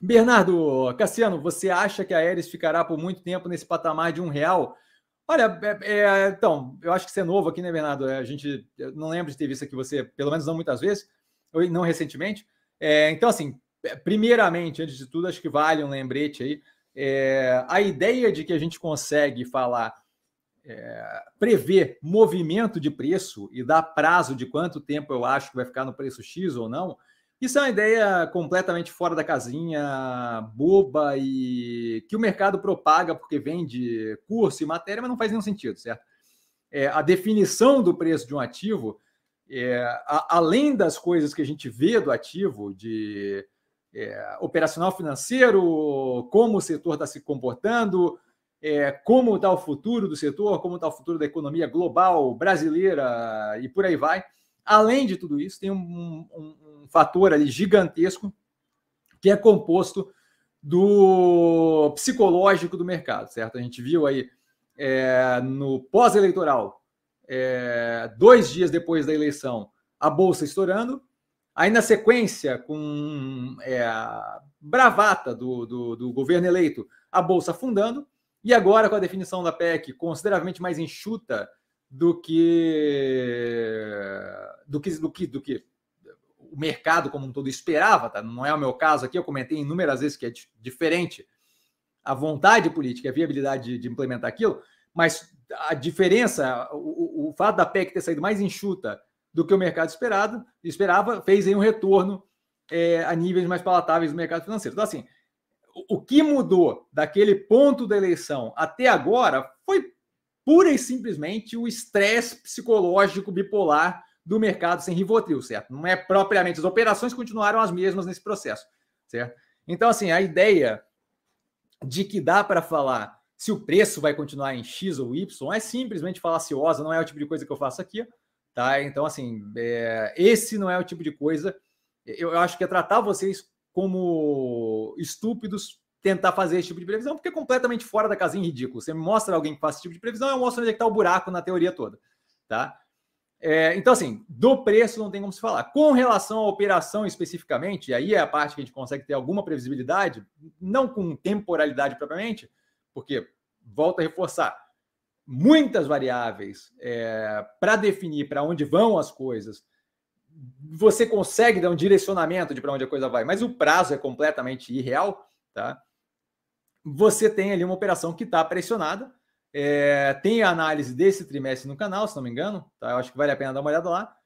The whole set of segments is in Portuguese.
Bernardo Cassiano, você acha que a Aeres ficará por muito tempo nesse patamar de um real? Olha, é, é, então, eu acho que você é novo aqui, né, Bernardo? A gente não lembro de ter visto aqui você, pelo menos não muitas vezes, ou não recentemente. É, então, assim, primeiramente, antes de tudo, acho que vale um lembrete aí. É, a ideia de que a gente consegue falar, é, prever movimento de preço e dar prazo de quanto tempo eu acho que vai ficar no preço X ou não, isso é uma ideia completamente fora da casinha, boba e que o mercado propaga porque vende curso e matéria, mas não faz nenhum sentido, certo? É, a definição do preço de um ativo, é, a, além das coisas que a gente vê do ativo, de é, operacional financeiro, como o setor está se comportando, é, como está o futuro do setor, como está o futuro da economia global, brasileira e por aí vai. Além de tudo isso, tem um, um, um fator ali gigantesco que é composto do psicológico do mercado, certo? A gente viu aí é, no pós-eleitoral, é, dois dias depois da eleição, a bolsa estourando, aí na sequência, com é, bravata do, do, do governo eleito, a bolsa afundando, e agora com a definição da PEC consideravelmente mais enxuta do que do que do que do que o mercado como um todo esperava, tá? Não é o meu caso aqui, eu comentei inúmeras vezes que é diferente a vontade política, a viabilidade de, de implementar aquilo, mas a diferença, o, o, fato da PEC ter saído mais enxuta do que o mercado esperado, esperava, fez aí um retorno é, a níveis mais palatáveis do mercado financeiro. Então, assim, o, o que mudou daquele ponto da eleição até agora foi pura e simplesmente o estresse psicológico bipolar do mercado sem Rivotril, certo? Não é propriamente as operações continuaram as mesmas nesse processo, certo? Então, assim, a ideia de que dá para falar se o preço vai continuar em X ou Y é simplesmente falaciosa, não é o tipo de coisa que eu faço aqui, tá? Então, assim, é, esse não é o tipo de coisa. Eu, eu acho que é tratar vocês como estúpidos tentar fazer esse tipo de previsão, porque é completamente fora da casinha ridículo. Você me mostra alguém que faz esse tipo de previsão, eu mostro onde é está o buraco na teoria toda, tá? É, então, assim, do preço não tem como se falar. Com relação à operação especificamente, aí é a parte que a gente consegue ter alguma previsibilidade, não com temporalidade propriamente, porque, volto a reforçar, muitas variáveis é, para definir para onde vão as coisas. Você consegue dar um direcionamento de para onde a coisa vai, mas o prazo é completamente irreal, tá? Você tem ali uma operação que está pressionada, é, tem a análise desse trimestre no canal, se não me engano, tá? Eu acho que vale a pena dar uma olhada lá.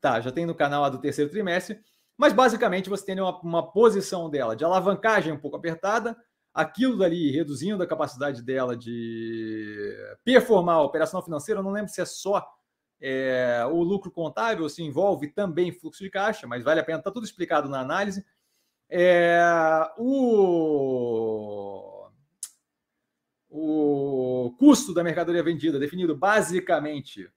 Tá, já tem no canal a do terceiro trimestre, mas basicamente você tem uma, uma posição dela de alavancagem um pouco apertada, aquilo dali reduzindo a capacidade dela de performar a operação financeira. Eu não lembro se é só é, o lucro contábil, se envolve também fluxo de caixa, mas vale a pena, está tudo explicado na análise. É, o o custo da mercadoria vendida, definido basicamente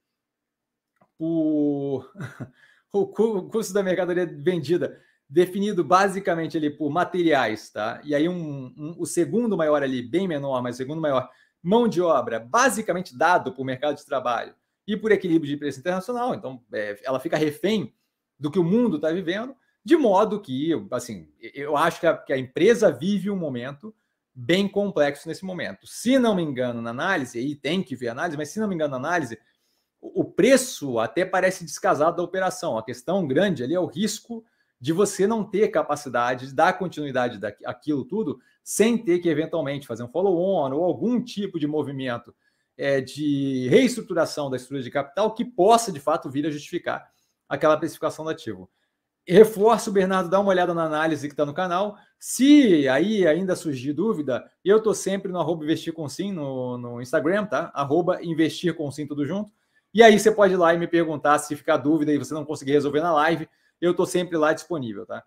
por. o custo da mercadoria vendida, definido basicamente ali por materiais, tá? E aí um, um, o segundo maior ali, bem menor, mas segundo maior, mão de obra, basicamente dado por mercado de trabalho e por equilíbrio de preço internacional. Então, é, ela fica refém do que o mundo está vivendo, de modo que, assim, eu acho que a, que a empresa vive um momento bem complexo nesse momento. Se não me engano na análise, aí tem que ver a análise, mas se não me engano na análise, o preço até parece descasado da operação. A questão grande ali é o risco de você não ter capacidade de dar continuidade daquilo tudo sem ter que eventualmente fazer um follow-on ou algum tipo de movimento é, de reestruturação da estrutura de capital que possa de fato vir a justificar aquela precificação do ativo. Reforço, Bernardo, dá uma olhada na análise que está no canal. Se aí ainda surgir dúvida, eu estou sempre no arroba investir com sim no, no Instagram, tá? Arroba investir com sim tudo junto. E aí você pode ir lá e me perguntar se ficar dúvida e você não conseguir resolver na live, eu estou sempre lá disponível, tá?